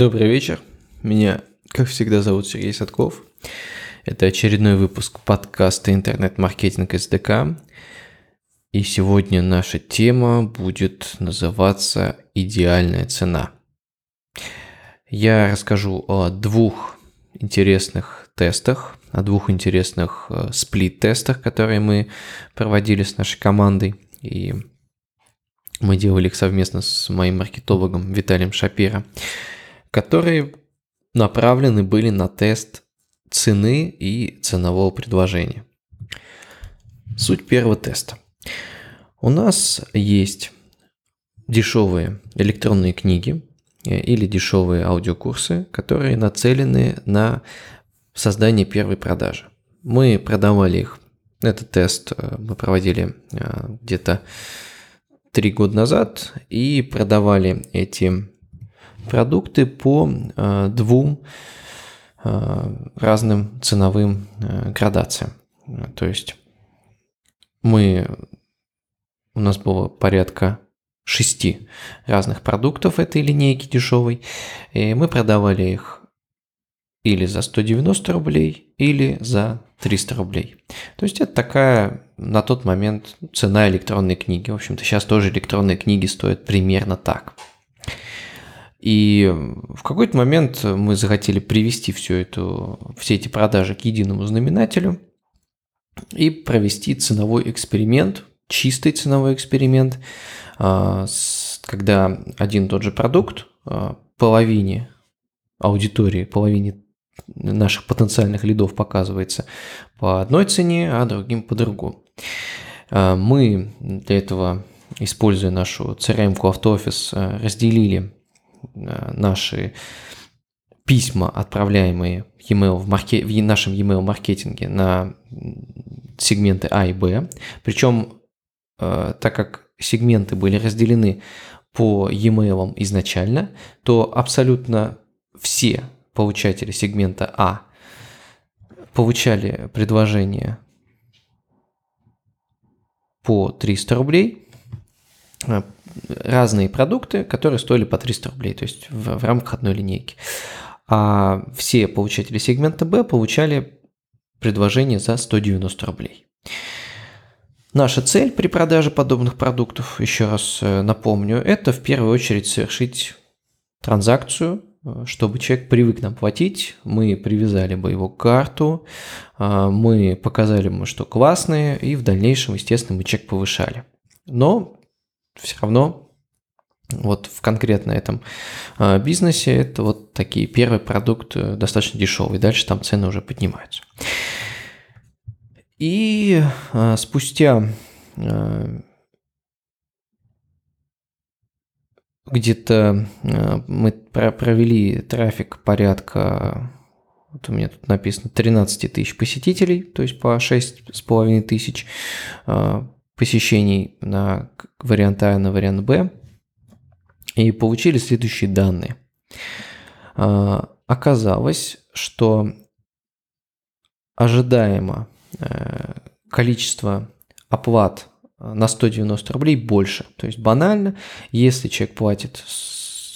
Добрый вечер. Меня, как всегда, зовут Сергей Садков. Это очередной выпуск подкаста «Интернет-маркетинг СДК». И сегодня наша тема будет называться «Идеальная цена». Я расскажу о двух интересных тестах, о двух интересных э, сплит-тестах, которые мы проводили с нашей командой. И мы делали их совместно с моим маркетологом Виталием Шапира которые направлены были на тест цены и ценового предложения. Суть первого теста. У нас есть дешевые электронные книги э, или дешевые аудиокурсы, которые нацелены на создание первой продажи. Мы продавали их. Этот тест э, мы проводили э, где-то три года назад и продавали эти продукты по э, двум э, разным ценовым э, градациям. То есть мы, у нас было порядка шести разных продуктов этой линейки дешевой, и мы продавали их или за 190 рублей, или за 300 рублей. То есть это такая на тот момент цена электронной книги. В общем-то, сейчас тоже электронные книги стоят примерно так. И в какой-то момент мы захотели привести всю эту, все эти продажи к единому знаменателю и провести ценовой эксперимент, чистый ценовой эксперимент, а, когда один и тот же продукт а, половине аудитории, половине наших потенциальных лидов показывается по одной цене, а другим по другой. А, мы для этого, используя нашу CRM-ку автоофис, разделили наши письма, отправляемые email в, марке... в нашем email маркетинге на сегменты А и Б. Причем, э, так как сегменты были разделены по e-mail изначально, то абсолютно все получатели сегмента А получали предложение по 300 рублей, э, разные продукты, которые стоили по 300 рублей, то есть в, в рамках одной линейки. А все получатели сегмента B получали предложение за 190 рублей. Наша цель при продаже подобных продуктов, еще раз э, напомню, это в первую очередь совершить транзакцию, э, чтобы человек привык нам платить, мы привязали бы его к карту, э, мы показали ему, что классные, и в дальнейшем, естественно, мы чек повышали. Но все равно вот в конкретно этом а, бизнесе это вот такие первый продукт э, достаточно дешевый, дальше там цены уже поднимаются. И а, спустя а, где-то мы провели трафик порядка, вот у меня тут написано 13 тысяч посетителей, то есть по 6,5 тысяч посещений на вариант А и на вариант Б и получили следующие данные. А, оказалось, что ожидаемо э, количество оплат на 190 рублей больше. То есть банально, если человек платит,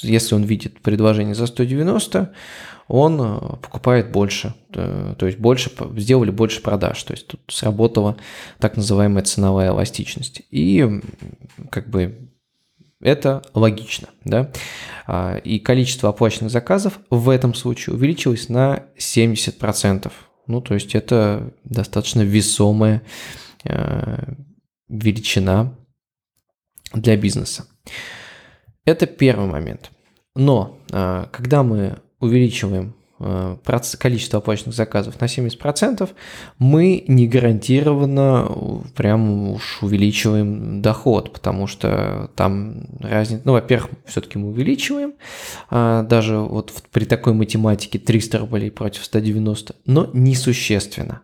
если он видит предложение за 190, он э, покупает больше, э, то есть больше, сделали больше продаж, то есть тут сработала так называемая ценовая эластичность. И как бы это логично, да. А, и количество оплаченных заказов в этом случае увеличилось на 70%. Ну, то есть это достаточно весомая э, величина для бизнеса. Это первый момент. Но а, когда мы увеличиваем э, количество оплаченных заказов на 70%, мы не гарантированно э, прям уж увеличиваем доход, потому что там разница, ну, во-первых, все-таки мы увеличиваем, а, даже вот при такой математике 300 рублей против 190, но несущественно.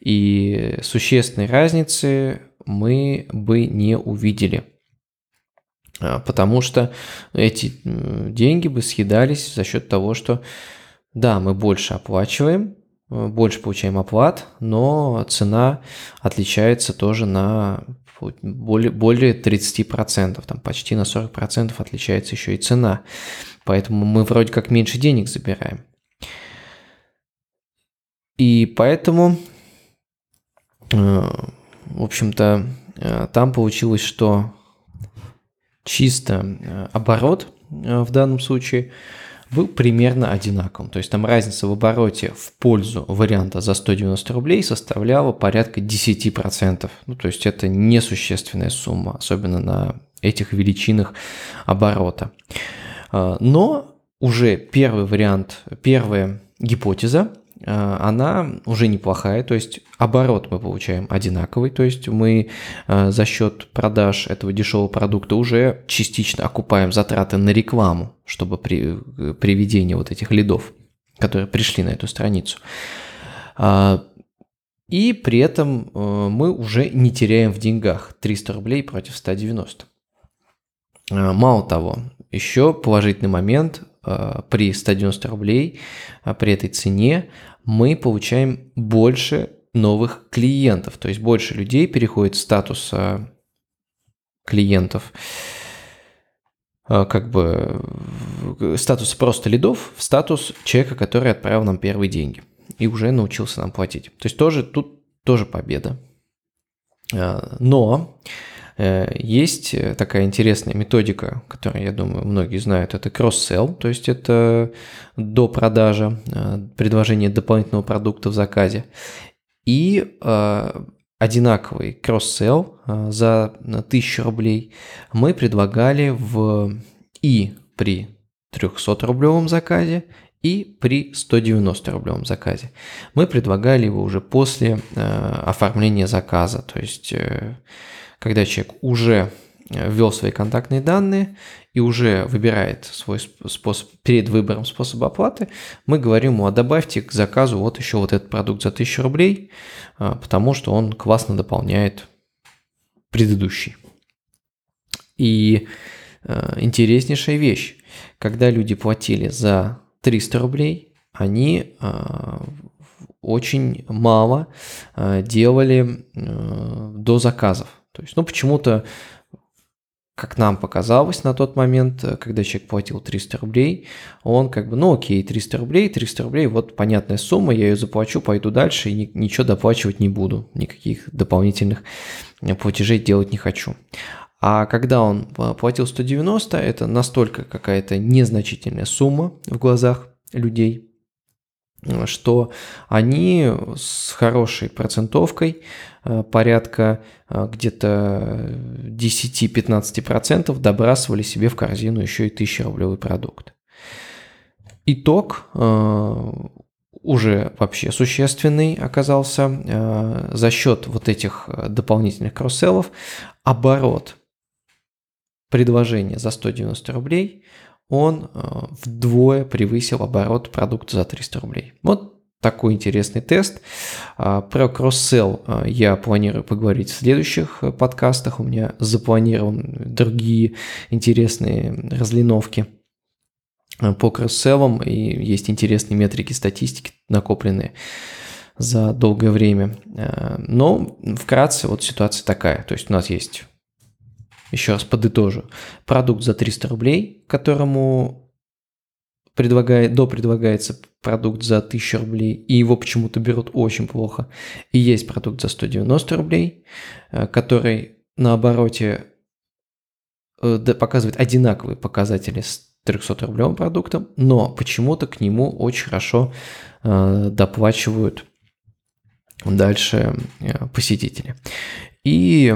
И существенной разницы мы бы не увидели – потому что эти деньги бы съедались за счет того, что да, мы больше оплачиваем, больше получаем оплат, но цена отличается тоже на более, более 30%, там почти на 40% отличается еще и цена. Поэтому мы вроде как меньше денег забираем. И поэтому, э, в общем-то, э, там получилось, что чисто э, оборот в данном случае был примерно одинаковым. То есть там разница в обороте в пользу варианта за 190 рублей составляла порядка 10%. Ну, то есть это несущественная сумма, особенно на этих величинах оборота. Но уже первый вариант, первая гипотеза Э, она уже неплохая, то есть оборот мы получаем одинаковый, то есть мы э, за счет продаж этого дешевого продукта уже частично окупаем затраты на рекламу, чтобы при э, приведении вот этих лидов, которые пришли на эту страницу. А, и при этом мы уже не теряем в деньгах 300 рублей против 190. Мало того, еще положительный момент Э, при 190 рублей, а при этой цене, мы получаем больше новых клиентов. То есть больше людей переходит статус э, клиентов, э, как бы статус просто лидов в статус человека, который отправил нам первые деньги и уже научился нам платить. То есть тоже тут тоже победа. Но Э, есть э, такая интересная методика, которую, я думаю, многие знают, это кросс-селл, то есть это до продажи, э, предложение дополнительного продукта в заказе. И одинаковый кросс-селл за 1000 рублей мы предлагали в и при 300-рублевом заказе, и при 190-рублевом заказе. Мы предлагали его уже после оформления заказа, то есть когда человек уже э, ввел свои контактные данные и уже выбирает свой способ, перед выбором способа оплаты, мы говорим ему, а добавьте к заказу вот еще вот этот продукт за 1000 рублей, а, потому что он классно дополняет предыдущий. И э, интереснейшая вещь, когда люди платили за 300 рублей, они э, очень мало делали до заказов. То есть, ну, почему-то, как нам показалось на тот момент, э, когда человек платил 300 рублей, он как бы, ну, окей, 300 рублей, 300 рублей, вот понятная сумма, я ее заплачу, пойду дальше и ничего доплачивать не буду, никаких дополнительных э, платежей делать не хочу. А когда он э, платил 190, это настолько какая-то незначительная сумма в глазах людей, что они с хорошей процентовкой, э, порядка э, где-то 10-15% добрасывали себе в корзину еще и 1000-рублевый продукт. Итог э, уже вообще существенный оказался за счет вот этих дополнительных кросселлов. Оборот предложения за 190 рублей – он э, вдвое превысил оборот продукта за 300 рублей. Вот такой интересный тест. А, про кросс-селл э, я планирую поговорить в следующих э, подкастах. У меня запланированы другие интересные разлиновки по кросс-селлам, и есть интересные метрики статистики, накопленные за долгое время. Но вкратце вот ситуация такая. То есть у нас есть еще раз подытожу, продукт за 300 рублей, которому предлагает, до предлагается продукт за 1000 рублей, и его почему-то берут очень плохо. И есть продукт за 190 рублей, э, который на обороте э, показывает одинаковые показатели с 300-рублевым продуктом, но почему-то к нему очень хорошо э, доплачивают дальше посетители. И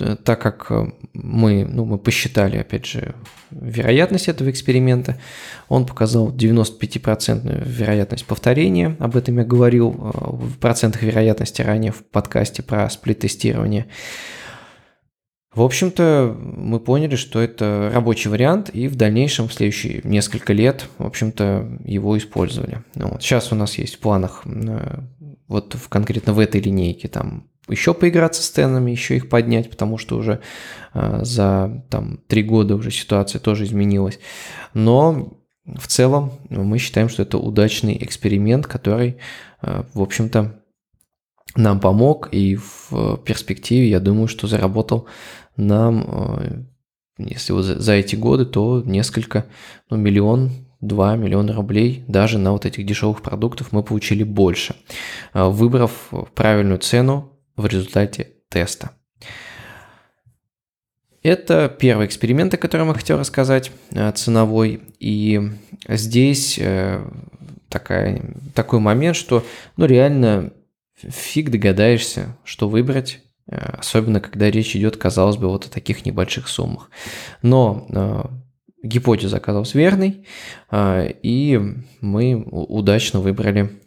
так как э, мы, ну, мы посчитали, опять же, вероятность этого эксперимента, он показал 95% вероятность повторения, об этом я говорил э, в процентах вероятности ранее в подкасте про сплит-тестирование. В общем-то, мы поняли, что это рабочий вариант, и в дальнейшем, в следующие несколько лет, в общем-то, его использовали. Ну вот. Сейчас у нас есть в планах, вот в, конкретно в этой линейке, там еще поиграться с ценами, еще их поднять, потому что уже э, за там, три года уже ситуация тоже изменилась. Но в целом мы считаем, что это удачный эксперимент, который, в общем-то, нам помог, и в перспективе, я думаю, что заработал нам, если вот за эти годы, то несколько, ну, миллион, 2 миллиона рублей даже на вот этих дешевых продуктов мы получили больше, выбрав правильную цену в результате теста. Это первый эксперимент, о котором я хотел рассказать, э, ценовой. И здесь э, такая, такой момент, что ну, реально фиг догадаешься, что выбрать, э, особенно когда речь идет, казалось бы, вот о таких небольших суммах. Но гипотеза оказалась верной, и мы удачно выбрали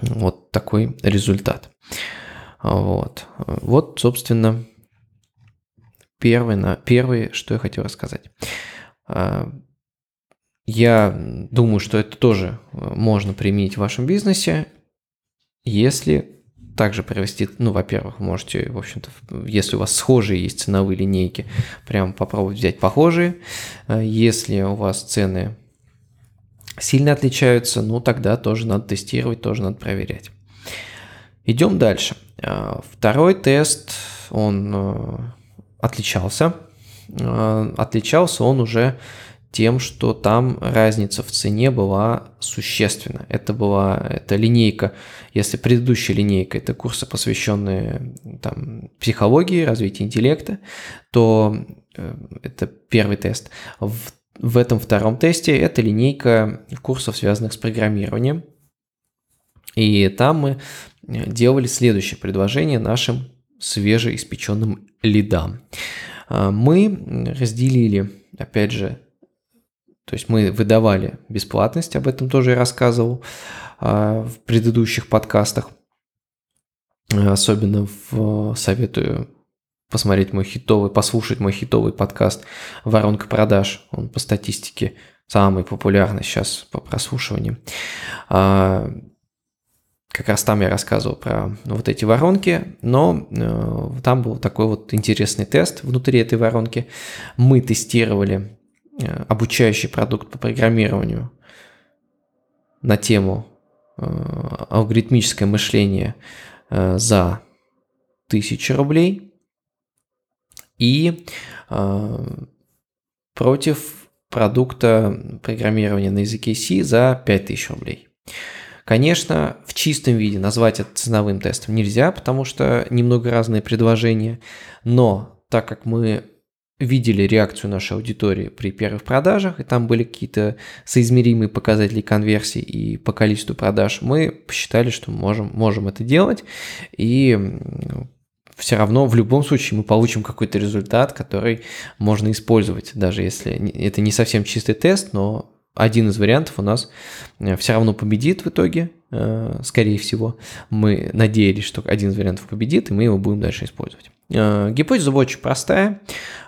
вот такой результат. Вот, вот собственно, первый, на, первый, что я хотел рассказать. А, я думаю, что это тоже э, можно применить в вашем бизнесе, если также провести, ну, во-первых, можете, в общем-то, если у вас схожие есть ценовые линейки, прям попробовать взять похожие. А, если у вас цены сильно отличаются, ну, тогда тоже надо тестировать, тоже надо проверять. Идем дальше. А, второй тест, он э, отличался. Э, отличался он уже тем, что там разница в цене была существенна. Это была это линейка, если предыдущая линейка это курсы, посвященные там, психологии, развитию интеллекта, то э, это первый тест. В, в этом втором тесте это линейка курсов, связанных с программированием. И там мы делали следующее предложение нашим свежеиспеченным лидам. А, мы разделили, опять же, то есть мы выдавали бесплатность, об этом тоже я рассказывал а, в предыдущих подкастах. Особенно в, советую посмотреть мой хитовый, послушать мой хитовый подкаст «Воронка продаж». Он по статистике самый популярный сейчас по прослушиванию. Как раз там я рассказывал про вот эти воронки, но э, там был такой вот интересный тест внутри этой воронки. Мы тестировали э, обучающий продукт по программированию на тему э, алгоритмическое мышление э, за 1000 рублей и э, против продукта программирования на языке C за 5000 рублей. Конечно, в чистом виде назвать это ценовым тестом нельзя, потому что немного разные предложения, но так как мы видели реакцию нашей аудитории при первых продажах, и там были какие-то соизмеримые показатели конверсии и по количеству продаж, мы посчитали, что мы можем, можем это делать, и все равно в любом случае мы получим какой-то результат, который можно использовать, даже если это не совсем чистый тест, но один из вариантов у нас э, все равно победит в итоге, э, скорее всего. Мы надеялись, что один из вариантов победит, и мы его будем дальше использовать. Э, гипотеза очень простая.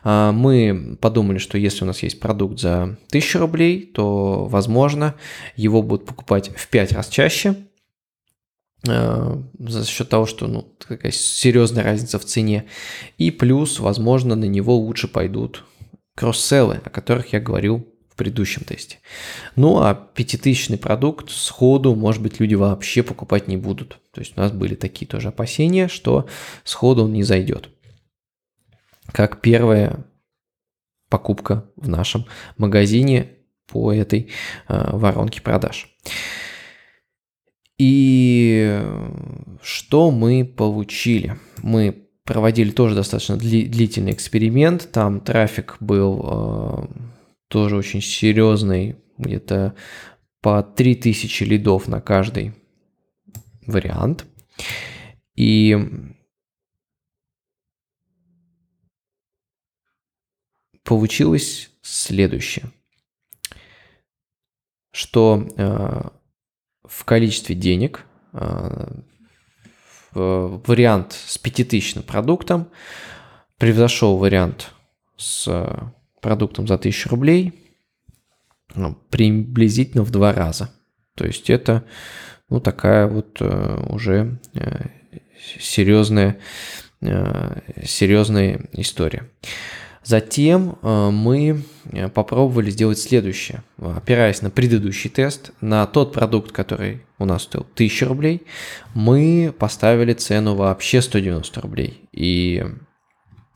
Мы подумали, что если у нас есть продукт за 1000 рублей, то, возможно, его будут покупать в 5 раз чаще, за счет того, что ну, такая серьезная разница в цене. И плюс, возможно, на него лучше пойдут кросс-селлы, о которых я говорил предыдущем тесте. Ну а пятитысячный продукт сходу, может быть, люди вообще покупать не будут. То есть у нас были такие тоже опасения, что сходу он не зайдет. Как первая покупка в нашем магазине по этой э, воронке продаж. И что мы получили? Мы проводили тоже достаточно длительный эксперимент. Там трафик был э, тоже очень серьезный, где-то по 3000 лидов на каждый вариант. И получилось следующее, что э, в количестве денег э, вариант с 5000 продуктом превзошел вариант с продуктом за 1000 рублей ну, приблизительно в два раза. То есть это ну, такая вот э, уже э, серьезная, э, серьезная история. Затем мы попробовали сделать следующее. Опираясь на предыдущий тест, на тот продукт, который у нас стоил 1000 рублей, мы поставили цену вообще 190 рублей. И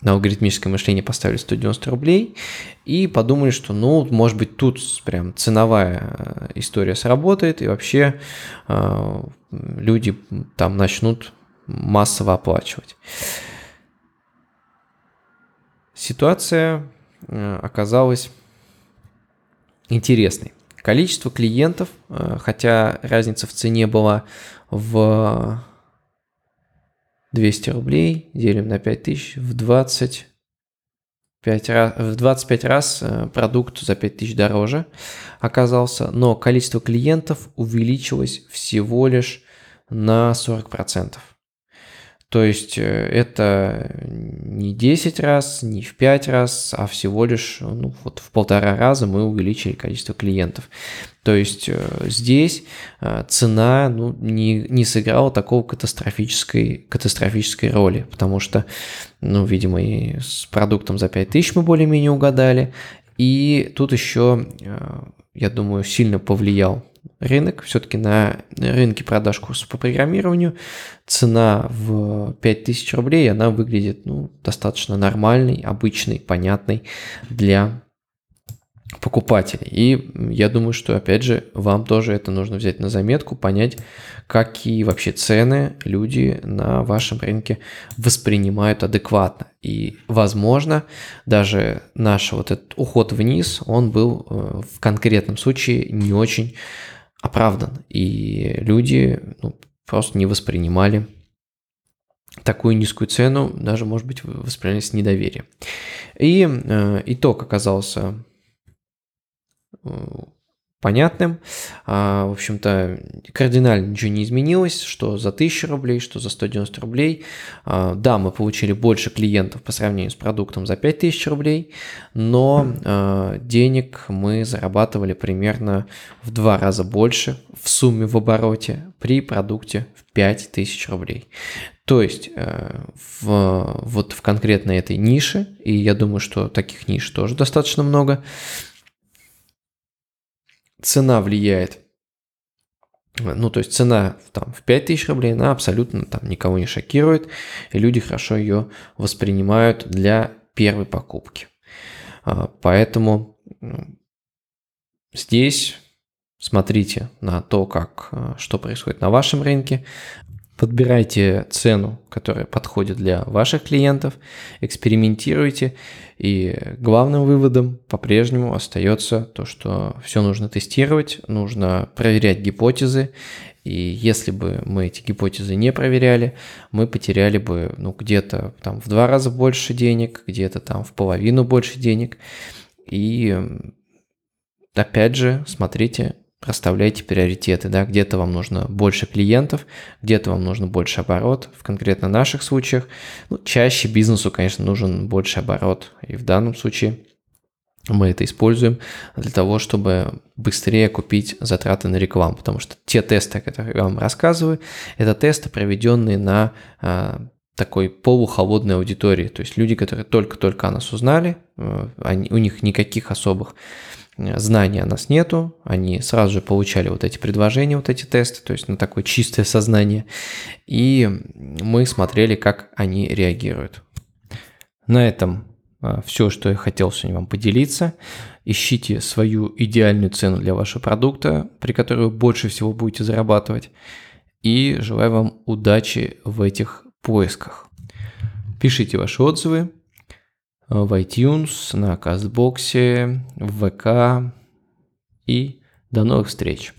на алгоритмическое мышление поставили 190 рублей и подумали, что, ну, может быть, тут прям ценовая э, история сработает, и вообще э, люди там начнут массово оплачивать. Ситуация э, оказалась интересной. Количество клиентов, э, хотя разница в цене была в 200 рублей, делим на 5000, в 25 раз, в 25 раз продукт за 5000 дороже оказался, но количество клиентов увеличилось всего лишь на 40%. То есть э, это не 10 раз, не в 5 раз, а всего лишь ну, вот в полтора раза мы увеличили количество клиентов. То есть э, здесь э, цена ну, не, не сыграла такого катастрофической, катастрофической роли, потому что, ну, видимо, и с продуктом за 5000 мы более-менее угадали. И тут еще, я думаю, сильно повлиял рынок. Все-таки на рынке продаж курсов по программированию цена в 5000 рублей, она выглядит ну, достаточно нормальной, обычной, понятной для покупателей. И я думаю, что, опять же, вам тоже это нужно взять на заметку, понять, какие вообще цены люди на вашем рынке воспринимают адекватно. И, возможно, даже наш вот этот уход вниз, он был э, в конкретном случае не очень оправдан. И люди ну, просто не воспринимали такую низкую цену, даже, может быть, восприняли с недоверием. И э, итог оказался понятным. А, в общем-то, кардинально ничего не изменилось, что за 1000 рублей, что за 190 рублей. А, да, мы получили больше клиентов по сравнению с продуктом за 5000 рублей, но а, денег мы зарабатывали примерно в два раза больше в сумме в обороте при продукте в 5000 рублей. То есть э, в, вот в конкретно этой нише, и я думаю, что таких ниш тоже достаточно много, цена влияет, ну, то есть цена там в 5000 рублей, она абсолютно там никого не шокирует, и люди хорошо ее воспринимают для первой покупки. А, поэтому здесь смотрите на то, как, э, что происходит на вашем рынке, Подбирайте цену, которая подходит для ваших клиентов, экспериментируйте. И главным выводом по-прежнему остается то, что все нужно тестировать, нужно проверять гипотезы. И если бы мы эти гипотезы не проверяли, мы потеряли бы ну, где-то там в два раза больше денег, где-то там в половину больше денег. И опять же, смотрите, расставляйте приоритеты, да, где-то вам нужно больше клиентов, где-то вам нужно больше оборот, в конкретно наших случаях, ну, чаще бизнесу, конечно, нужен больше оборот, и в данном случае мы это используем для того, чтобы быстрее купить затраты на рекламу, потому что те тесты, о которых я вам рассказываю, это тесты, проведенные на а, такой полухолодной аудитории, то есть люди, которые только-только о нас узнали, э, они, у них никаких особых знаний о нас нету, они сразу же получали вот эти предложения, вот эти тесты, то есть на такое чистое сознание, и мы смотрели, как они реагируют. На этом а, все, что я хотел сегодня вам поделиться. Ищите свою идеальную цену для вашего продукта, при которой вы больше всего будете зарабатывать. И желаю вам удачи в этих поисках. Пишите ваши отзывы, в iTunes, на Кастбоксе, в ВК. И до новых встреч!